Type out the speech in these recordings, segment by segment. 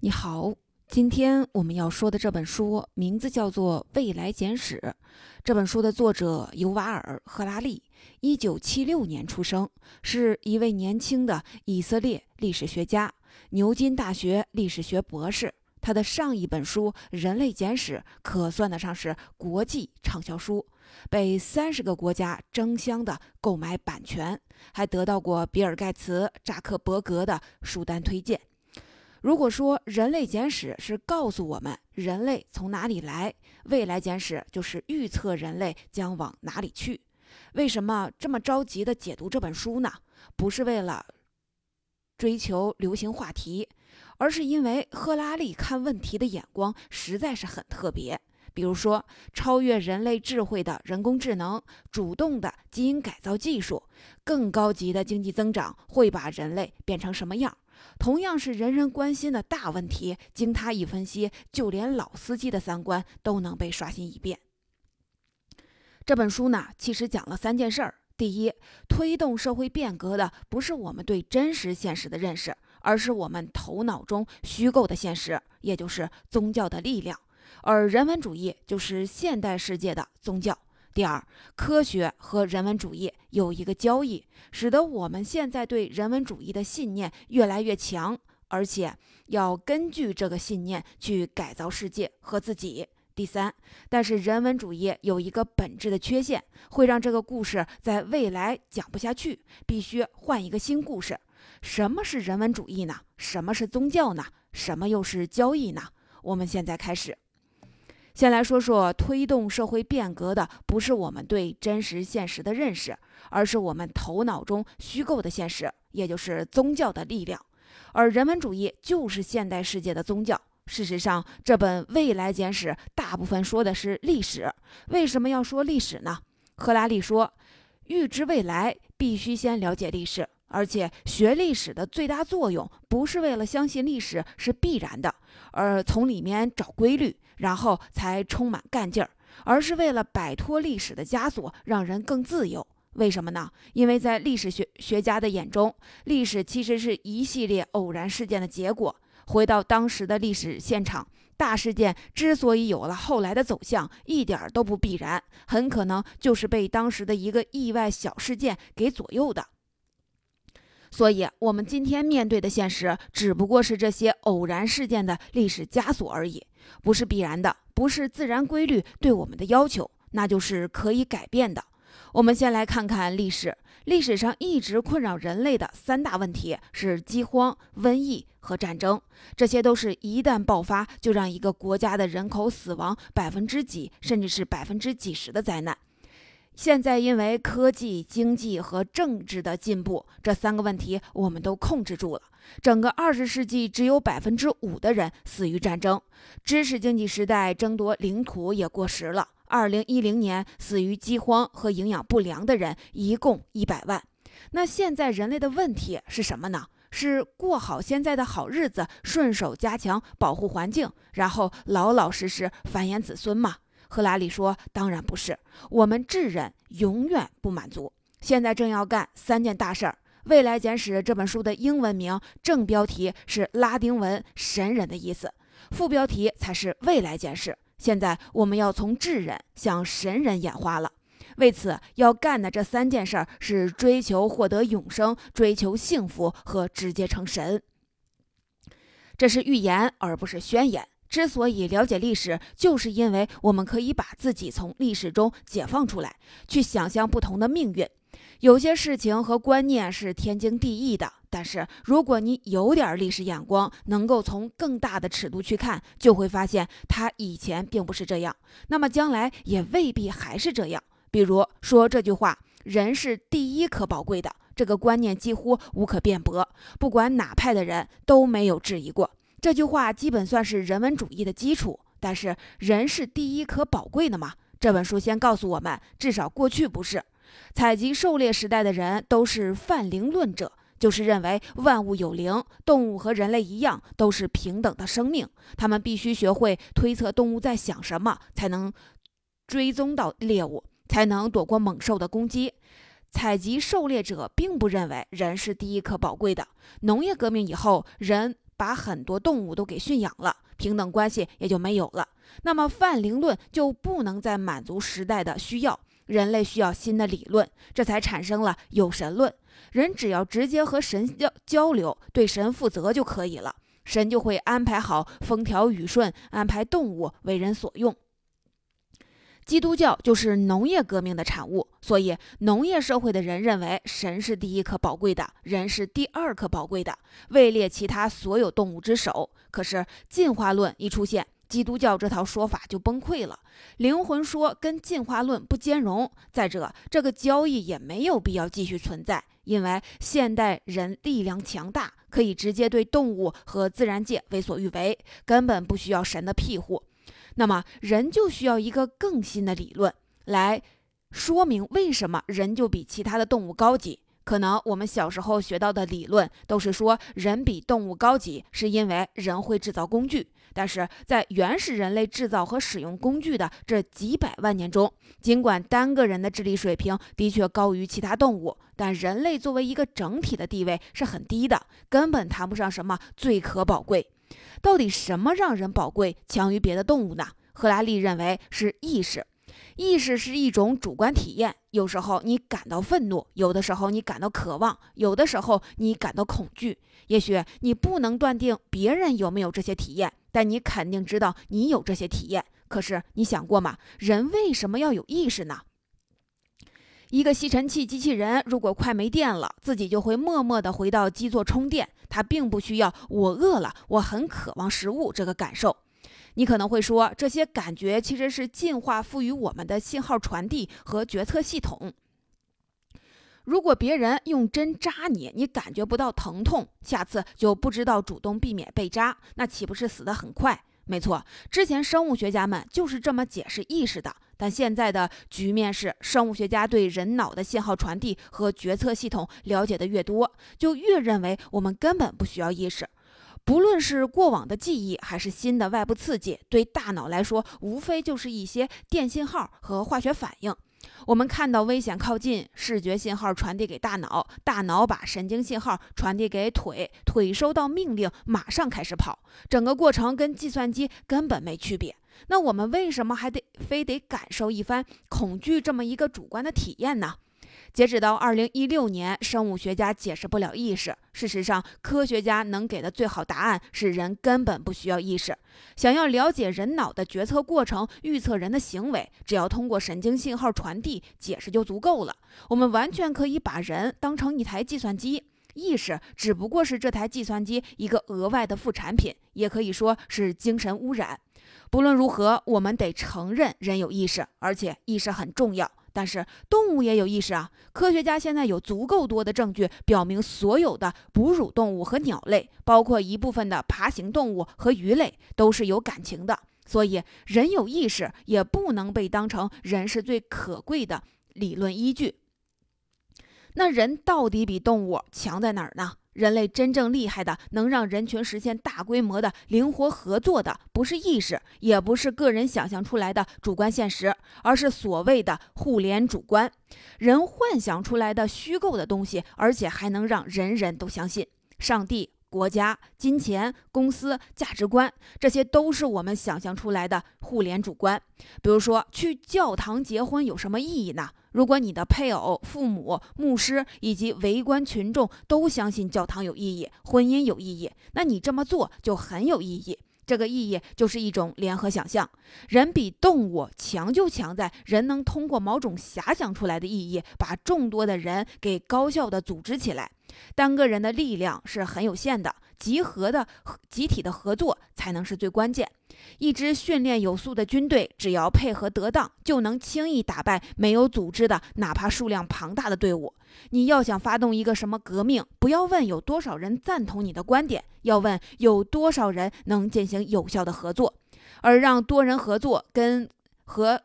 你好，今天我们要说的这本书名字叫做《未来简史》。这本书的作者尤瓦尔·赫拉利，一九七六年出生，是一位年轻的以色列历史学家，牛津大学历史学博士。他的上一本书《人类简史》可算得上是国际畅销书，被三十个国家争相的购买版权，还得到过比尔·盖茨、扎克伯格的书单推荐。如果说《人类简史》是告诉我们人类从哪里来，《未来简史》就是预测人类将往哪里去。为什么这么着急的解读这本书呢？不是为了追求流行话题，而是因为赫拉利看问题的眼光实在是很特别。比如说，超越人类智慧的人工智能、主动的基因改造技术、更高级的经济增长会把人类变成什么样？同样是人人关心的大问题，经他一分析，就连老司机的三观都能被刷新一遍。这本书呢，其实讲了三件事儿：第一，推动社会变革的不是我们对真实现实的认识，而是我们头脑中虚构的现实，也就是宗教的力量；而人文主义就是现代世界的宗教。第二，科学和人文主义有一个交易，使得我们现在对人文主义的信念越来越强，而且要根据这个信念去改造世界和自己。第三，但是人文主义有一个本质的缺陷，会让这个故事在未来讲不下去，必须换一个新故事。什么是人文主义呢？什么是宗教呢？什么又是交易呢？我们现在开始。先来说说推动社会变革的，不是我们对真实现实的认识，而是我们头脑中虚构的现实，也就是宗教的力量。而人文主义就是现代世界的宗教。事实上，这本《未来简史》大部分说的是历史。为什么要说历史呢？赫拉利说，预知未来必须先了解历史，而且学历史的最大作用不是为了相信历史是必然的，而从里面找规律。然后才充满干劲儿，而是为了摆脱历史的枷锁，让人更自由。为什么呢？因为在历史学学家的眼中，历史其实是一系列偶然事件的结果。回到当时的历史现场，大事件之所以有了后来的走向，一点都不必然，很可能就是被当时的一个意外小事件给左右的。所以，我们今天面对的现实，只不过是这些偶然事件的历史枷锁而已，不是必然的，不是自然规律对我们的要求，那就是可以改变的。我们先来看看历史，历史上一直困扰人类的三大问题是饥荒、瘟疫和战争，这些都是一旦爆发，就让一个国家的人口死亡百分之几，甚至是百分之几十的灾难。现在因为科技、经济和政治的进步，这三个问题我们都控制住了。整个二十世纪只有百分之五的人死于战争，知识经济时代争夺领土也过时了。二零一零年死于饥荒和营养不良的人一共一百万。那现在人类的问题是什么呢？是过好现在的好日子，顺手加强保护环境，然后老老实实繁衍子孙吗？赫拉里说：“当然不是，我们智人永远不满足。现在正要干三件大事儿。《未来简史》这本书的英文名正标题是拉丁文‘神人’的意思，副标题才是‘未来简史’。现在我们要从智人向神人演化了。为此要干的这三件事儿是追求获得永生、追求幸福和直接成神。这是预言，而不是宣言。”之所以了解历史，就是因为我们可以把自己从历史中解放出来，去想象不同的命运。有些事情和观念是天经地义的，但是如果你有点历史眼光，能够从更大的尺度去看，就会发现它以前并不是这样，那么将来也未必还是这样。比如说这句话：“人是第一可宝贵的”，这个观念几乎无可辩驳，不管哪派的人都没有质疑过。这句话基本算是人文主义的基础，但是人是第一可宝贵的吗？这本书先告诉我们，至少过去不是。采集狩猎时代的人都是泛灵论者，就是认为万物有灵，动物和人类一样都是平等的生命，他们必须学会推测动物在想什么，才能追踪到猎物，才能躲过猛兽的攻击。采集狩猎者并不认为人是第一可宝贵的。农业革命以后，人。把很多动物都给驯养了，平等关系也就没有了。那么泛灵论就不能再满足时代的需要，人类需要新的理论，这才产生了有神论。人只要直接和神交交流，对神负责就可以了，神就会安排好风调雨顺，安排动物为人所用。基督教就是农业革命的产物，所以农业社会的人认为神是第一颗宝贵的，人是第二颗宝贵的，位列其他所有动物之首。可是进化论一出现，基督教这套说法就崩溃了。灵魂说跟进化论不兼容，再者这个交易也没有必要继续存在，因为现代人力量强大，可以直接对动物和自然界为所欲为，根本不需要神的庇护。那么，人就需要一个更新的理论来说明为什么人就比其他的动物高级。可能我们小时候学到的理论都是说人比动物高级，是因为人会制造工具。但是在原始人类制造和使用工具的这几百万年中，尽管单个人的智力水平的确高于其他动物，但人类作为一个整体的地位是很低的，根本谈不上什么最可宝贵。到底什么让人宝贵强于别的动物呢？赫拉利认为是意识。意识是一种主观体验，有时候你感到愤怒，有的时候你感到渴望，有的时候你感到恐惧。也许你不能断定别人有没有这些体验，但你肯定知道你有这些体验。可是你想过吗？人为什么要有意识呢？一个吸尘器机器人如果快没电了，自己就会默默地回到基座充电。它并不需要“我饿了，我很渴望食物”这个感受。你可能会说，这些感觉其实是进化赋予我们的信号传递和决策系统。如果别人用针扎你，你感觉不到疼痛，下次就不知道主动避免被扎，那岂不是死得很快？没错，之前生物学家们就是这么解释意识的。但现在的局面是，生物学家对人脑的信号传递和决策系统了解的越多，就越认为我们根本不需要意识。不论是过往的记忆，还是新的外部刺激，对大脑来说，无非就是一些电信号和化学反应。我们看到危险靠近，视觉信号传递给大脑，大脑把神经信号传递给腿，腿收到命令，马上开始跑。整个过程跟计算机根本没区别。那我们为什么还得非得感受一番恐惧这么一个主观的体验呢？截止到二零一六年，生物学家解释不了意识。事实上，科学家能给的最好答案是人根本不需要意识。想要了解人脑的决策过程，预测人的行为，只要通过神经信号传递解释就足够了。我们完全可以把人当成一台计算机，意识只不过是这台计算机一个额外的副产品，也可以说是精神污染。不论如何，我们得承认人有意识，而且意识很重要。但是动物也有意识啊！科学家现在有足够多的证据表明，所有的哺乳动物和鸟类，包括一部分的爬行动物和鱼类，都是有感情的。所以，人有意识也不能被当成人是最可贵的理论依据。那人到底比动物强在哪儿呢？人类真正厉害的，能让人群实现大规模的灵活合作的，不是意识，也不是个人想象出来的主观现实，而是所谓的互联主观。人幻想出来的虚构的东西，而且还能让人人都相信。上帝、国家、金钱、公司、价值观，这些都是我们想象出来的互联主观。比如说，去教堂结婚有什么意义呢？如果你的配偶、父母、牧师以及围观群众都相信教堂有意义、婚姻有意义，那你这么做就很有意义。这个意义就是一种联合想象。人比动物强，就强在人能通过某种遐想出来的意义，把众多的人给高效的组织起来。单个人的力量是很有限的，集合的集体的合作才能是最关键。一支训练有素的军队，只要配合得当，就能轻易打败没有组织的哪怕数量庞大的队伍。你要想发动一个什么革命，不要问有多少人赞同你的观点，要问有多少人能进行有效的合作。而让多人合作跟和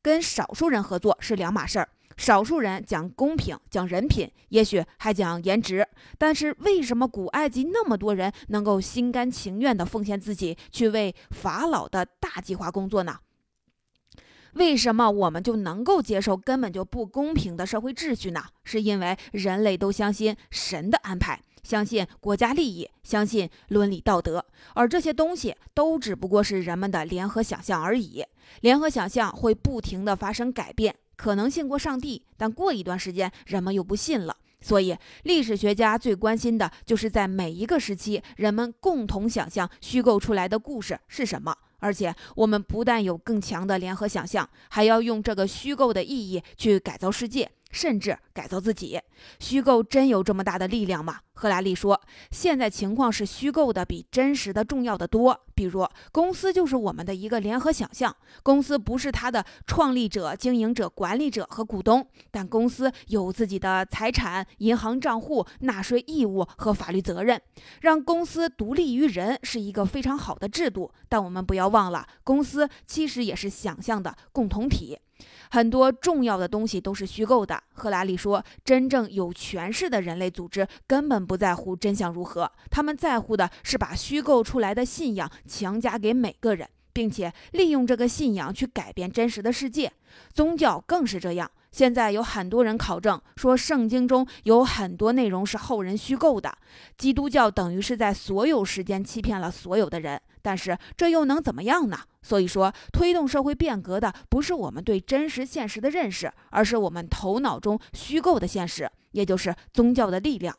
跟少数人合作是两码事儿。少数人讲公平，讲人品，也许还讲颜值，但是为什么古埃及那么多人能够心甘情愿地奉献自己去为法老的大计划工作呢？为什么我们就能够接受根本就不公平的社会秩序呢？是因为人类都相信神的安排。相信国家利益，相信伦理道德，而这些东西都只不过是人们的联合想象而已。联合想象会不停地发生改变，可能信过上帝，但过一段时间人们又不信了。所以，历史学家最关心的就是在每一个时期，人们共同想象虚构出来的故事是什么。而且，我们不但有更强的联合想象，还要用这个虚构的意义去改造世界。甚至改造自己，虚构真有这么大的力量吗？赫拉利说，现在情况是虚构的比真实的重要的多。比如，公司就是我们的一个联合想象，公司不是它的创立者、经营者、管理者和股东，但公司有自己的财产、银行账户、纳税义务和法律责任。让公司独立于人是一个非常好的制度，但我们不要忘了，公司其实也是想象的共同体。很多重要的东西都是虚构的。赫拉利说说：“真正有权势的人类组织根本不在乎真相如何，他们在乎的是把虚构出来的信仰强加给每个人，并且利用这个信仰去改变真实的世界。宗教更是这样。现在有很多人考证说，圣经中有很多内容是后人虚构的。基督教等于是在所有时间欺骗了所有的人。但是这又能怎么样呢？”所以说，推动社会变革的不是我们对真实现实的认识，而是我们头脑中虚构的现实，也就是宗教的力量。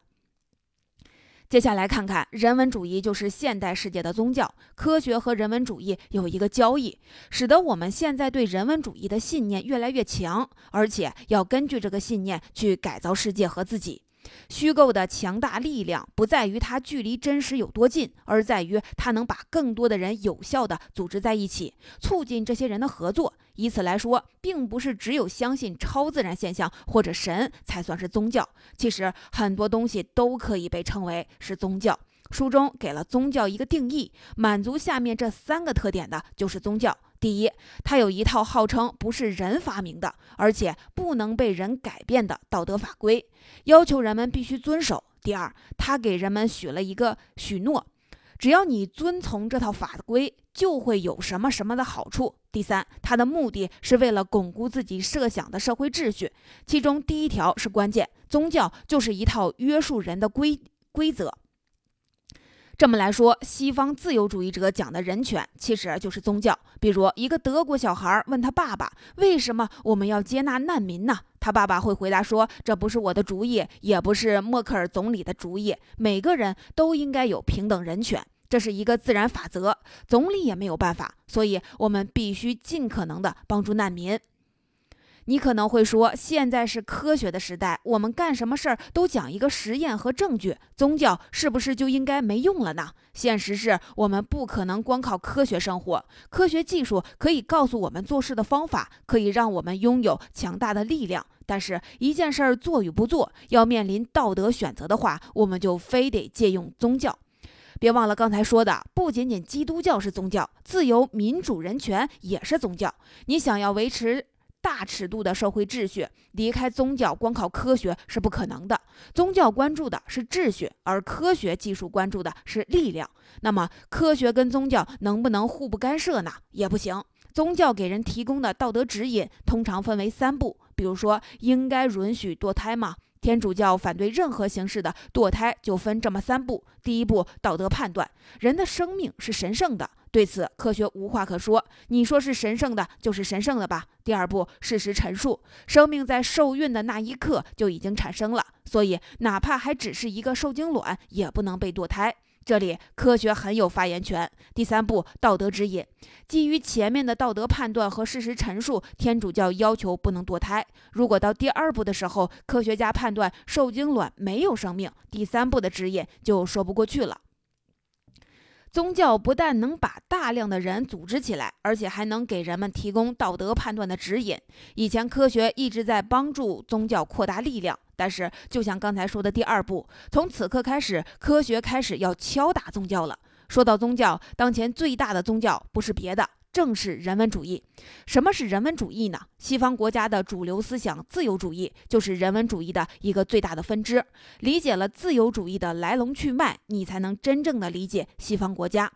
接下来看看人文主义，就是现代世界的宗教。科学和人文主义有一个交易，使得我们现在对人文主义的信念越来越强，而且要根据这个信念去改造世界和自己。虚构的强大力量不在于它距离真实有多近，而在于它能把更多的人有效地组织在一起，促进这些人的合作。以此来说，并不是只有相信超自然现象或者神才算是宗教。其实很多东西都可以被称为是宗教。书中给了宗教一个定义，满足下面这三个特点的就是宗教。第一，它有一套号称不是人发明的，而且不能被人改变的道德法规，要求人们必须遵守。第二，它给人们许了一个许诺，只要你遵从这套法规，就会有什么什么的好处。第三，它的目的是为了巩固自己设想的社会秩序，其中第一条是关键，宗教就是一套约束人的规规则。这么来说，西方自由主义者讲的人权其实就是宗教。比如，一个德国小孩问他爸爸：“为什么我们要接纳难民呢？”他爸爸会回答说：“这不是我的主意，也不是默克尔总理的主意。每个人都应该有平等人权，这是一个自然法则，总理也没有办法。所以，我们必须尽可能的帮助难民。”你可能会说，现在是科学的时代，我们干什么事儿都讲一个实验和证据，宗教是不是就应该没用了呢？现实是我们不可能光靠科学生活，科学技术可以告诉我们做事的方法，可以让我们拥有强大的力量，但是一件事儿做与不做，要面临道德选择的话，我们就非得借用宗教。别忘了刚才说的，不仅仅基督教是宗教，自由、民主、人权也是宗教。你想要维持。大尺度的社会秩序，离开宗教，光靠科学是不可能的。宗教关注的是秩序，而科学技术关注的是力量。那么，科学跟宗教能不能互不干涉呢？也不行。宗教给人提供的道德指引通常分为三步，比如说，应该允许堕胎吗？天主教反对任何形式的堕胎，就分这么三步。第一步，道德判断，人的生命是神圣的，对此科学无话可说。你说是神圣的，就是神圣的吧。第二步，事实陈述，生命在受孕的那一刻就已经产生了，所以哪怕还只是一个受精卵，也不能被堕胎。这里科学很有发言权。第三步，道德指引，基于前面的道德判断和事实陈述，天主教要求不能堕胎。如果到第二步的时候，科学家判断受精卵没有生命，第三步的指引就说不过去了。宗教不但能把大量的人组织起来，而且还能给人们提供道德判断的指引。以前科学一直在帮助宗教扩大力量。但是，就像刚才说的第二步，从此刻开始，科学开始要敲打宗教了。说到宗教，当前最大的宗教不是别的，正是人文主义。什么是人文主义呢？西方国家的主流思想自由主义就是人文主义的一个最大的分支。理解了自由主义的来龙去脉，你才能真正的理解西方国家。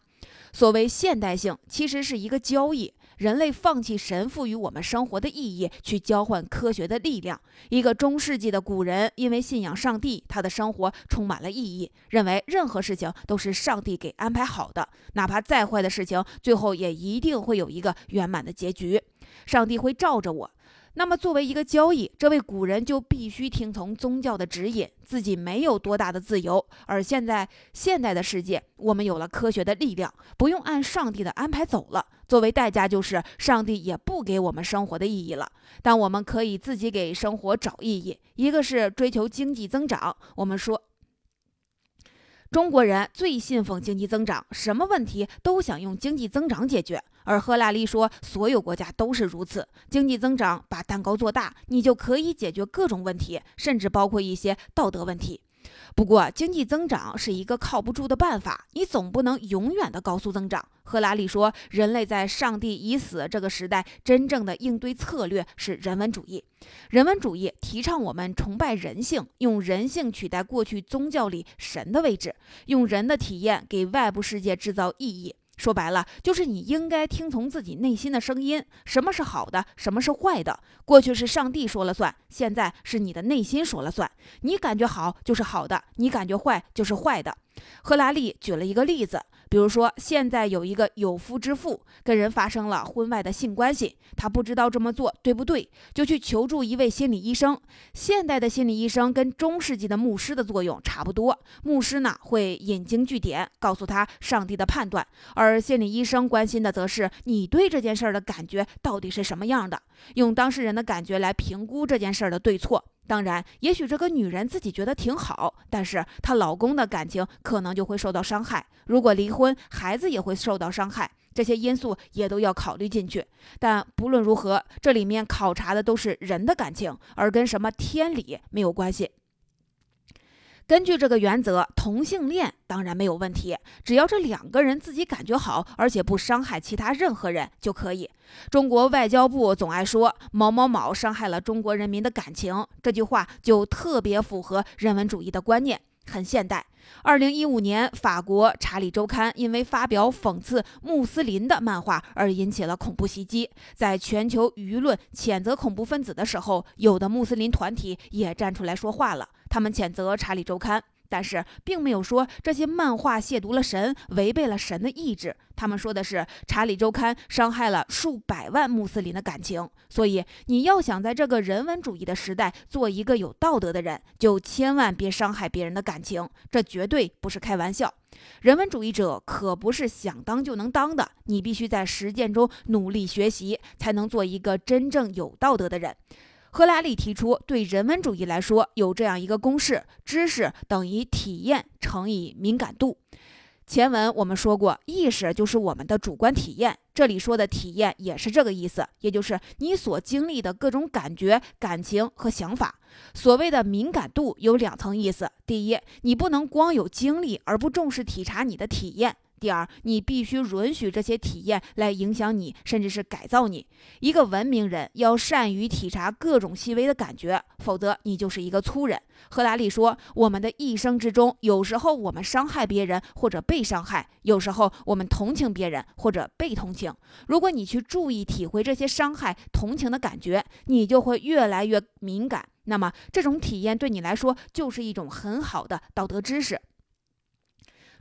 所谓现代性，其实是一个交易。人类放弃神赋予我们生活的意义，去交换科学的力量。一个中世纪的古人因为信仰上帝，他的生活充满了意义，认为任何事情都是上帝给安排好的，哪怕再坏的事情，最后也一定会有一个圆满的结局。上帝会罩着我。那么，作为一个交易，这位古人就必须听从宗教的指引，自己没有多大的自由。而现在，现代的世界，我们有了科学的力量，不用按上帝的安排走了。作为代价，就是上帝也不给我们生活的意义了。但我们可以自己给生活找意义。一个是追求经济增长，我们说。中国人最信奉经济增长，什么问题都想用经济增长解决。而赫拉利说，所有国家都是如此。经济增长把蛋糕做大，你就可以解决各种问题，甚至包括一些道德问题。不过，经济增长是一个靠不住的办法，你总不能永远的高速增长。赫拉利说，人类在上帝已死这个时代，真正的应对策略是人文主义。人文主义提倡我们崇拜人性，用人性取代过去宗教里神的位置，用人的体验给外部世界制造意义。说白了，就是你应该听从自己内心的声音，什么是好的，什么是坏的。过去是上帝说了算，现在是你的内心说了算。你感觉好就是好的，你感觉坏就是坏的。赫拉利举了一个例子。比如说，现在有一个有夫之妇跟人发生了婚外的性关系，他不知道这么做对不对，就去求助一位心理医生。现代的心理医生跟中世纪的牧师的作用差不多，牧师呢会引经据典，告诉他上帝的判断，而心理医生关心的则是你对这件事儿的感觉到底是什么样的，用当事人的感觉来评估这件事儿的对错。当然，也许这个女人自己觉得挺好，但是她老公的感情可能就会受到伤害。如果离婚，孩子也会受到伤害，这些因素也都要考虑进去。但不论如何，这里面考察的都是人的感情，而跟什么天理没有关系。根据这个原则，同性恋当然没有问题，只要这两个人自己感觉好，而且不伤害其他任何人就可以。中国外交部总爱说某某某伤害了中国人民的感情，这句话就特别符合人文主义的观念，很现代。二零一五年，法国《查理周刊》因为发表讽刺穆斯林的漫画而引起了恐怖袭击，在全球舆论谴责恐怖分子的时候，有的穆斯林团体也站出来说话了。他们谴责《查理周刊》，但是并没有说这些漫画亵渎了神，违背了神的意志。他们说的是《查理周刊》伤害了数百万穆斯林的感情。所以，你要想在这个人文主义的时代做一个有道德的人，就千万别伤害别人的感情。这绝对不是开玩笑。人文主义者可不是想当就能当的，你必须在实践中努力学习，才能做一个真正有道德的人。赫拉利提出，对人文主义来说，有这样一个公式：知识等于体验乘以敏感度。前文我们说过，意识就是我们的主观体验，这里说的体验也是这个意思，也就是你所经历的各种感觉、感情和想法。所谓的敏感度有两层意思：第一，你不能光有经历而不重视体察你的体验。第二，你必须允许这些体验来影响你，甚至是改造你。一个文明人要善于体察各种细微的感觉，否则你就是一个粗人。赫拉利说，我们的一生之中，有时候我们伤害别人或者被伤害，有时候我们同情别人或者被同情。如果你去注意体会这些伤害、同情的感觉，你就会越来越敏感。那么，这种体验对你来说就是一种很好的道德知识。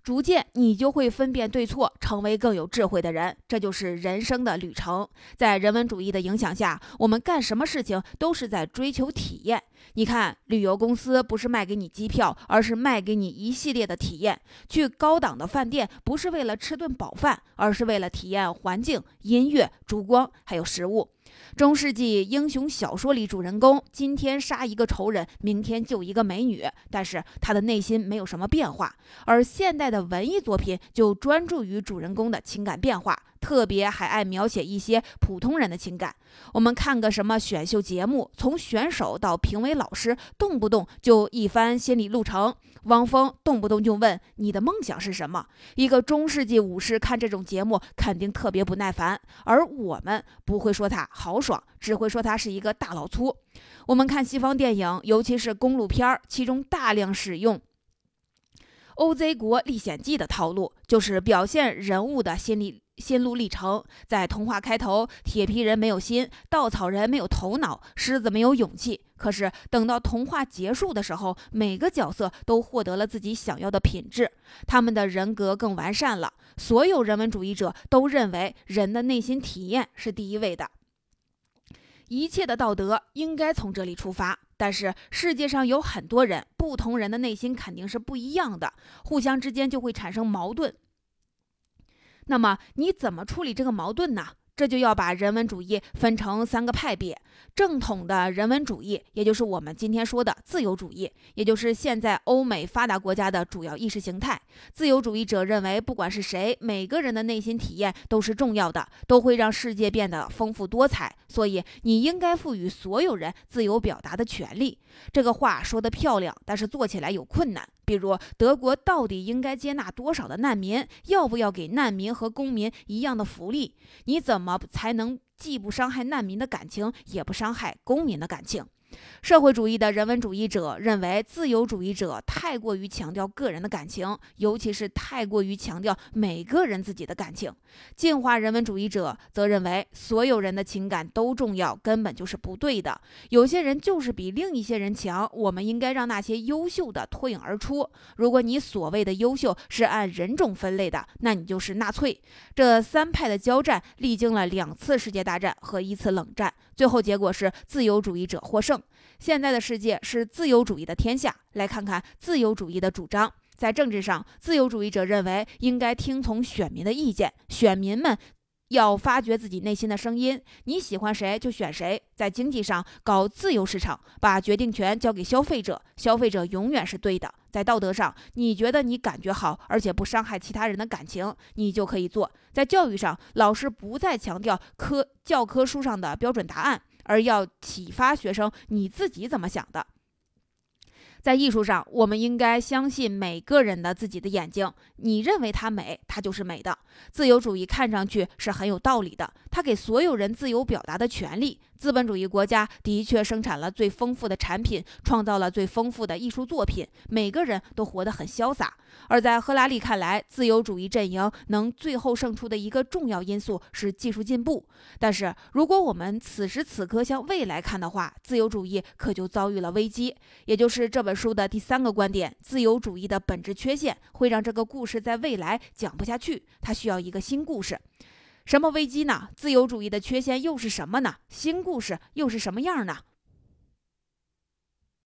逐渐，你就会分辨对错，成为更有智慧的人。这就是人生的旅程。在人文主义的影响下，我们干什么事情都是在追求体验。你看，旅游公司不是卖给你机票，而是卖给你一系列的体验。去高档的饭店不是为了吃顿饱饭，而是为了体验环境、音乐、烛光，还有食物。中世纪英雄小说里，主人公今天杀一个仇人，明天救一个美女，但是他的内心没有什么变化。而现代的文艺作品就专注于主人公的情感变化。特别还爱描写一些普通人的情感。我们看个什么选秀节目，从选手到评委老师，动不动就一番心理路程。汪峰动不动就问你的梦想是什么？一个中世纪武士看这种节目肯定特别不耐烦，而我们不会说他豪爽，只会说他是一个大老粗。我们看西方电影，尤其是公路片儿，其中大量使用。《OZ 国历险记》的套路就是表现人物的心理心路历程。在童话开头，铁皮人没有心，稻草人没有头脑，狮子没有勇气。可是等到童话结束的时候，每个角色都获得了自己想要的品质，他们的人格更完善了。所有人文主义者都认为，人的内心体验是第一位的，一切的道德应该从这里出发。但是世界上有很多人，不同人的内心肯定是不一样的，互相之间就会产生矛盾。那么你怎么处理这个矛盾呢？这就要把人文主义分成三个派别。正统的人文主义，也就是我们今天说的自由主义，也就是现在欧美发达国家的主要意识形态。自由主义者认为，不管是谁，每个人的内心体验都是重要的，都会让世界变得丰富多彩。所以，你应该赋予所有人自由表达的权利。这个话说得漂亮，但是做起来有困难。比如，德国到底应该接纳多少的难民？要不要给难民和公民一样的福利？你怎么才能？既不伤害难民的感情，也不伤害公民的感情。社会主义的人文主义者认为，自由主义者太过于强调个人的感情，尤其是太过于强调每个人自己的感情。进化人文主义者则认为，所有人的情感都重要，根本就是不对的。有些人就是比另一些人强，我们应该让那些优秀的脱颖而出。如果你所谓的优秀是按人种分类的，那你就是纳粹。这三派的交战历经了两次世界大战和一次冷战，最后结果是自由主义者获胜。现在的世界是自由主义的天下。来看看自由主义的主张。在政治上，自由主义者认为应该听从选民的意见，选民们要发掘自己内心的声音。你喜欢谁就选谁。在经济上，搞自由市场，把决定权交给消费者，消费者永远是对的。在道德上，你觉得你感觉好，而且不伤害其他人的感情，你就可以做。在教育上，老师不再强调科教科书上的标准答案。而要启发学生，你自己怎么想的？在艺术上，我们应该相信每个人的自己的眼睛。你认为它美，它就是美的。自由主义看上去是很有道理的，它给所有人自由表达的权利。资本主义国家的确生产了最丰富的产品，创造了最丰富的艺术作品，每个人都活得很潇洒。而在赫拉利看来，自由主义阵营能最后胜出的一个重要因素是技术进步。但是，如果我们此时此刻向未来看的话，自由主义可就遭遇了危机。也就是这本书的第三个观点：自由主义的本质缺陷会让这个故事在未来讲不下去，它需要一个新故事。什么危机呢？自由主义的缺陷又是什么呢？新故事又是什么样呢？